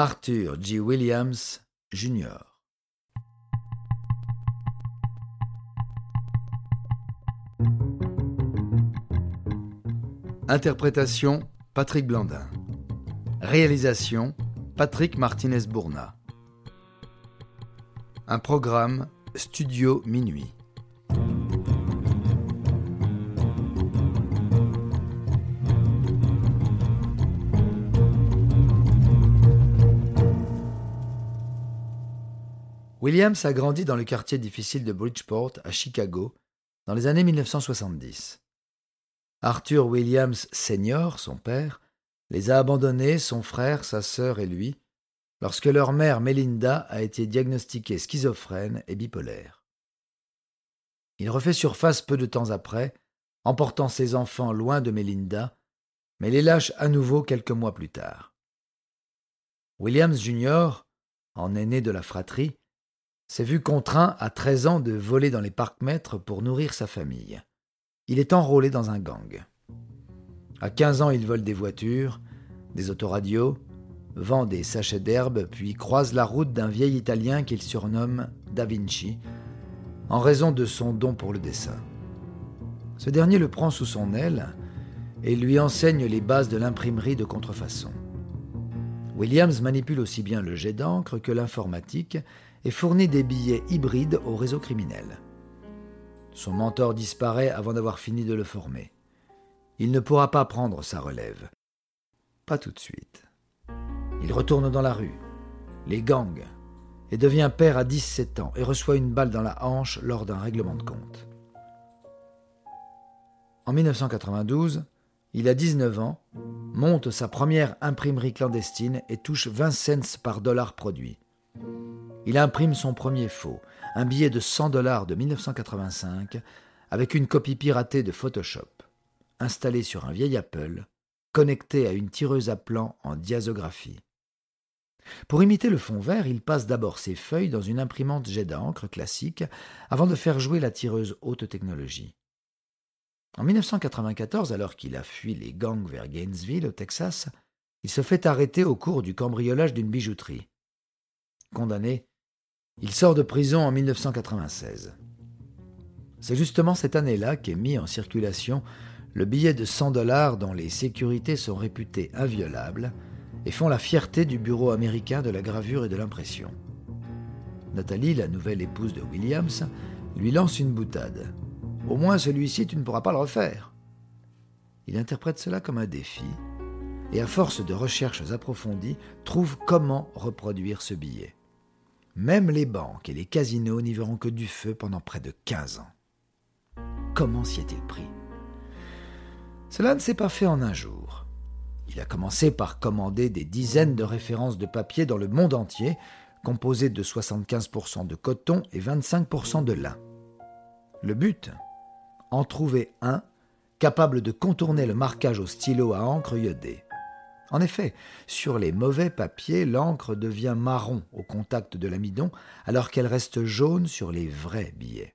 Arthur G. Williams, Jr. Interprétation Patrick Blandin. Réalisation Patrick Martinez-Bourna. Un programme Studio Minuit. Williams a grandi dans le quartier difficile de Bridgeport, à Chicago, dans les années 1970. Arthur Williams Senior, son père, les a abandonnés, son frère, sa sœur et lui, lorsque leur mère Melinda a été diagnostiquée schizophrène et bipolaire. Il refait surface peu de temps après, emportant ses enfants loin de Melinda, mais les lâche à nouveau quelques mois plus tard. Williams Jr., en aîné de la fratrie, s'est vu contraint à treize ans de voler dans les parcs-mètres pour nourrir sa famille. Il est enrôlé dans un gang. À 15 ans, il vole des voitures, des autoradios, vend des sachets d'herbe, puis croise la route d'un vieil Italien qu'il surnomme Da Vinci, en raison de son don pour le dessin. Ce dernier le prend sous son aile et lui enseigne les bases de l'imprimerie de contrefaçon. Williams manipule aussi bien le jet d'encre que l'informatique et fournit des billets hybrides au réseau criminel. Son mentor disparaît avant d'avoir fini de le former. Il ne pourra pas prendre sa relève. Pas tout de suite. Il retourne dans la rue, les gangs, et devient père à 17 ans et reçoit une balle dans la hanche lors d'un règlement de compte. En 1992, il a 19 ans, monte sa première imprimerie clandestine et touche 20 cents par dollar produit. Il imprime son premier faux, un billet de 100 dollars de 1985 avec une copie piratée de Photoshop, installée sur un vieil Apple, connecté à une tireuse à plan en diasographie. Pour imiter le fond vert, il passe d'abord ses feuilles dans une imprimante jet d'encre classique avant de faire jouer la tireuse haute technologie. En 1994, alors qu'il a fui les gangs vers Gainesville, au Texas, il se fait arrêter au cours du cambriolage d'une bijouterie. Condamné, il sort de prison en 1996. C'est justement cette année-là qu'est mis en circulation le billet de 100 dollars dont les sécurités sont réputées inviolables et font la fierté du Bureau américain de la gravure et de l'impression. Nathalie, la nouvelle épouse de Williams, lui lance une boutade. Au moins celui-ci, tu ne pourras pas le refaire. Il interprète cela comme un défi et à force de recherches approfondies, trouve comment reproduire ce billet. Même les banques et les casinos n'y verront que du feu pendant près de 15 ans. Comment s'y est-il pris? Cela ne s'est pas fait en un jour. Il a commencé par commander des dizaines de références de papier dans le monde entier, composées de 75% de coton et 25% de lin. Le but? En trouver un capable de contourner le marquage au stylo à encre iodée. En effet, sur les mauvais papiers, l'encre devient marron au contact de l'amidon, alors qu'elle reste jaune sur les vrais billets.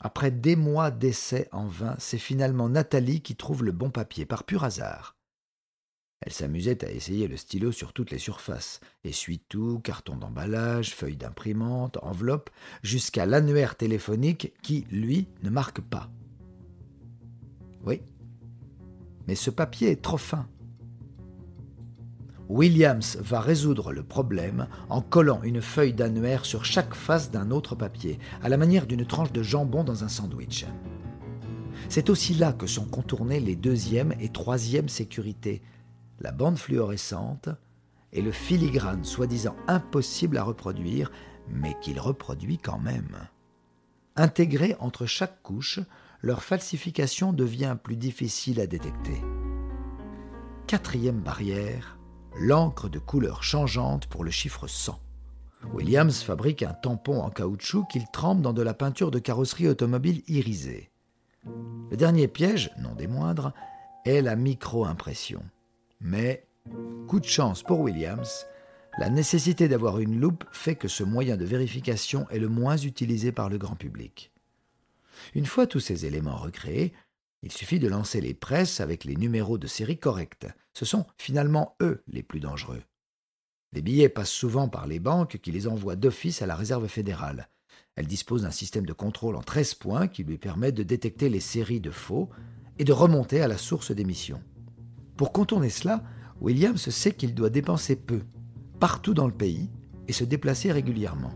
Après des mois d'essais en vain, c'est finalement Nathalie qui trouve le bon papier, par pur hasard. Elle s'amusait à essayer le stylo sur toutes les surfaces, essuie-tout, carton d'emballage, feuille d'imprimante, enveloppe, jusqu'à l'annuaire téléphonique qui, lui, ne marque pas. Oui, mais ce papier est trop fin. Williams va résoudre le problème en collant une feuille d'annuaire sur chaque face d'un autre papier, à la manière d'une tranche de jambon dans un sandwich. C'est aussi là que sont contournées les deuxième et troisième sécurités, la bande fluorescente et le filigrane soi-disant impossible à reproduire, mais qu'il reproduit quand même. Intégrés entre chaque couche, leur falsification devient plus difficile à détecter. Quatrième barrière, l'encre de couleur changeante pour le chiffre 100. Williams fabrique un tampon en caoutchouc qu'il trempe dans de la peinture de carrosserie automobile irisée. Le dernier piège, non des moindres, est la micro-impression. Mais, coup de chance pour Williams, la nécessité d'avoir une loupe fait que ce moyen de vérification est le moins utilisé par le grand public. Une fois tous ces éléments recréés, il suffit de lancer les presses avec les numéros de série corrects. Ce sont finalement eux les plus dangereux. Les billets passent souvent par les banques qui les envoient d'office à la Réserve fédérale. Elle dispose d'un système de contrôle en 13 points qui lui permet de détecter les séries de faux et de remonter à la source d'émission. Pour contourner cela, Williams sait qu'il doit dépenser peu, partout dans le pays, et se déplacer régulièrement.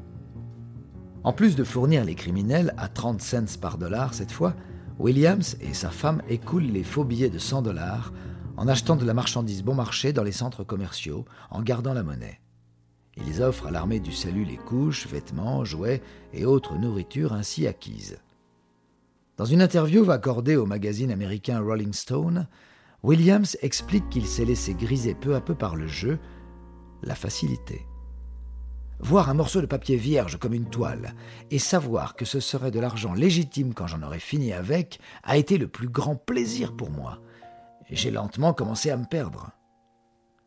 En plus de fournir les criminels à 30 cents par dollar cette fois, Williams et sa femme écoulent les faux billets de 100 dollars en achetant de la marchandise bon marché dans les centres commerciaux, en gardant la monnaie. Ils offrent à l'armée du salut les couches, vêtements, jouets et autres nourritures ainsi acquises. Dans une interview accordée au magazine américain Rolling Stone, Williams explique qu'il s'est laissé griser peu à peu par le jeu, la facilité. Voir un morceau de papier vierge comme une toile et savoir que ce serait de l'argent légitime quand j'en aurais fini avec a été le plus grand plaisir pour moi. J'ai lentement commencé à me perdre.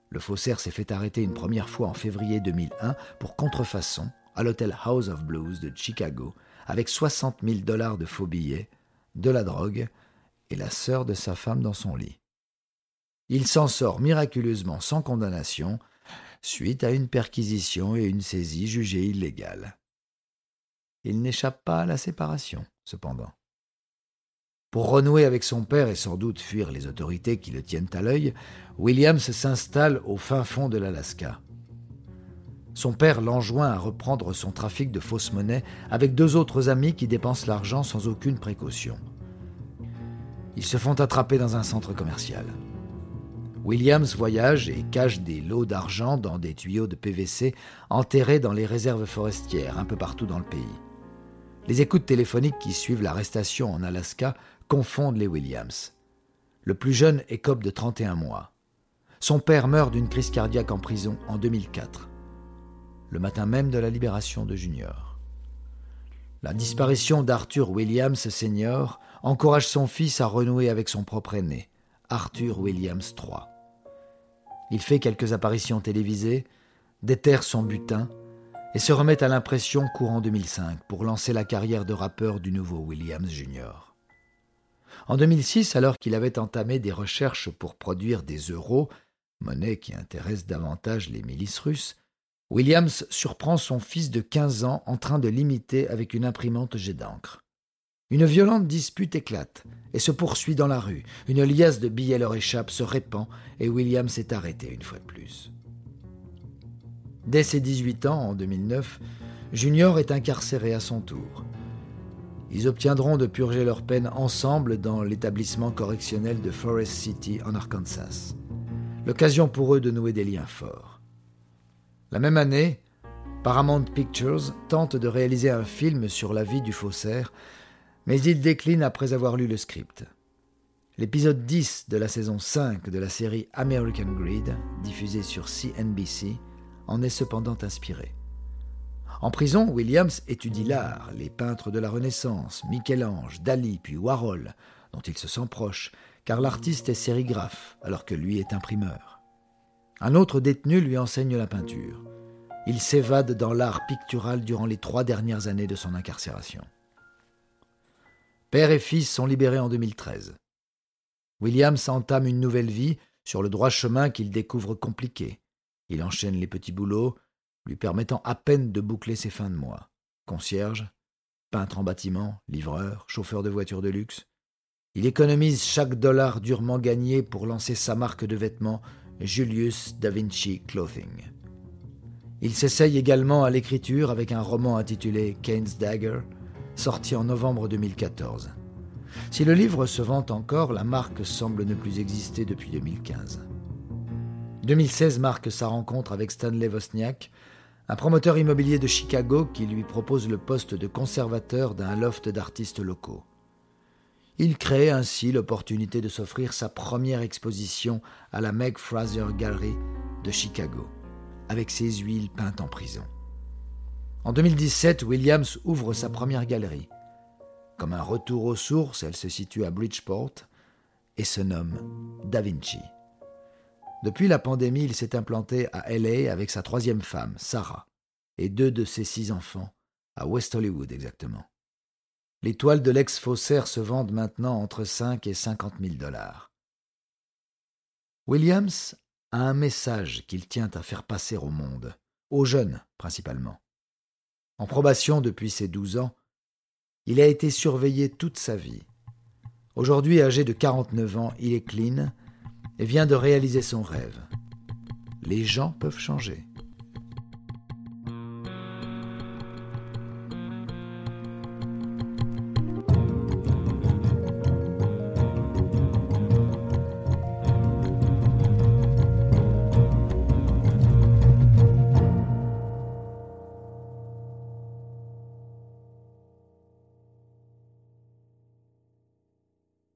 Le faussaire s'est fait arrêter une première fois en février 2001 pour contrefaçon à l'hôtel House of Blues de Chicago avec 60 000 dollars de faux billets, de la drogue et la sœur de sa femme dans son lit. Il s'en sort miraculeusement sans condamnation suite à une perquisition et une saisie jugée illégale. Il n'échappe pas à la séparation, cependant. Pour renouer avec son père et sans doute fuir les autorités qui le tiennent à l'œil, Williams s'installe au fin fond de l'Alaska. Son père l'enjoint à reprendre son trafic de fausses monnaies avec deux autres amis qui dépensent l'argent sans aucune précaution. Ils se font attraper dans un centre commercial. Williams voyage et cache des lots d'argent dans des tuyaux de PVC enterrés dans les réserves forestières un peu partout dans le pays. Les écoutes téléphoniques qui suivent l'arrestation en Alaska confondent les Williams. Le plus jeune écope de 31 mois. Son père meurt d'une crise cardiaque en prison en 2004, le matin même de la libération de Junior. La disparition d'Arthur Williams Sr. encourage son fils à renouer avec son propre aîné, Arthur Williams III. Il fait quelques apparitions télévisées, déterre son butin et se remet à l'impression courant 2005 pour lancer la carrière de rappeur du nouveau Williams Jr. En 2006, alors qu'il avait entamé des recherches pour produire des euros, monnaie qui intéresse davantage les milices russes, Williams surprend son fils de 15 ans en train de l'imiter avec une imprimante jet d'encre. Une violente dispute éclate et se poursuit dans la rue. Une liasse de billets leur échappe, se répand et Williams est arrêté une fois de plus. Dès ses 18 ans, en 2009, Junior est incarcéré à son tour. Ils obtiendront de purger leur peine ensemble dans l'établissement correctionnel de Forest City en Arkansas. L'occasion pour eux de nouer des liens forts. La même année, Paramount Pictures tente de réaliser un film sur la vie du faussaire, mais il décline après avoir lu le script. L'épisode 10 de la saison 5 de la série American Greed, diffusée sur CNBC, en est cependant inspiré. En prison, Williams étudie l'art, les peintres de la Renaissance, Michel-Ange, Dali, puis Warhol, dont il se sent proche, car l'artiste est sérigraphe, alors que lui est imprimeur. Un autre détenu lui enseigne la peinture. Il s'évade dans l'art pictural durant les trois dernières années de son incarcération. Père et fils sont libérés en 2013. Williams entame une nouvelle vie sur le droit chemin qu'il découvre compliqué. Il enchaîne les petits boulots, lui permettant à peine de boucler ses fins de mois. Concierge, peintre en bâtiment, livreur, chauffeur de voiture de luxe. Il économise chaque dollar durement gagné pour lancer sa marque de vêtements Julius Da Vinci Clothing. Il s'essaye également à l'écriture avec un roman intitulé Kane's Dagger, sorti en novembre 2014. Si le livre se vend encore, la marque semble ne plus exister depuis 2015. 2016 marque sa rencontre avec Stanley Wozniak, un promoteur immobilier de Chicago qui lui propose le poste de conservateur d'un loft d'artistes locaux. Il crée ainsi l'opportunité de s'offrir sa première exposition à la Meg Fraser Gallery de Chicago, avec ses huiles peintes en prison. En 2017, Williams ouvre sa première galerie. Comme un retour aux sources, elle se situe à Bridgeport et se nomme Da Vinci. Depuis la pandémie, il s'est implanté à LA avec sa troisième femme, Sarah, et deux de ses six enfants, à West Hollywood exactement. Les toiles de l'ex-faussaire se vendent maintenant entre 5 et 50 000 dollars. Williams a un message qu'il tient à faire passer au monde, aux jeunes principalement. En probation depuis ses douze ans, il a été surveillé toute sa vie. Aujourd'hui âgé de 49 ans, il est clean et vient de réaliser son rêve. Les gens peuvent changer.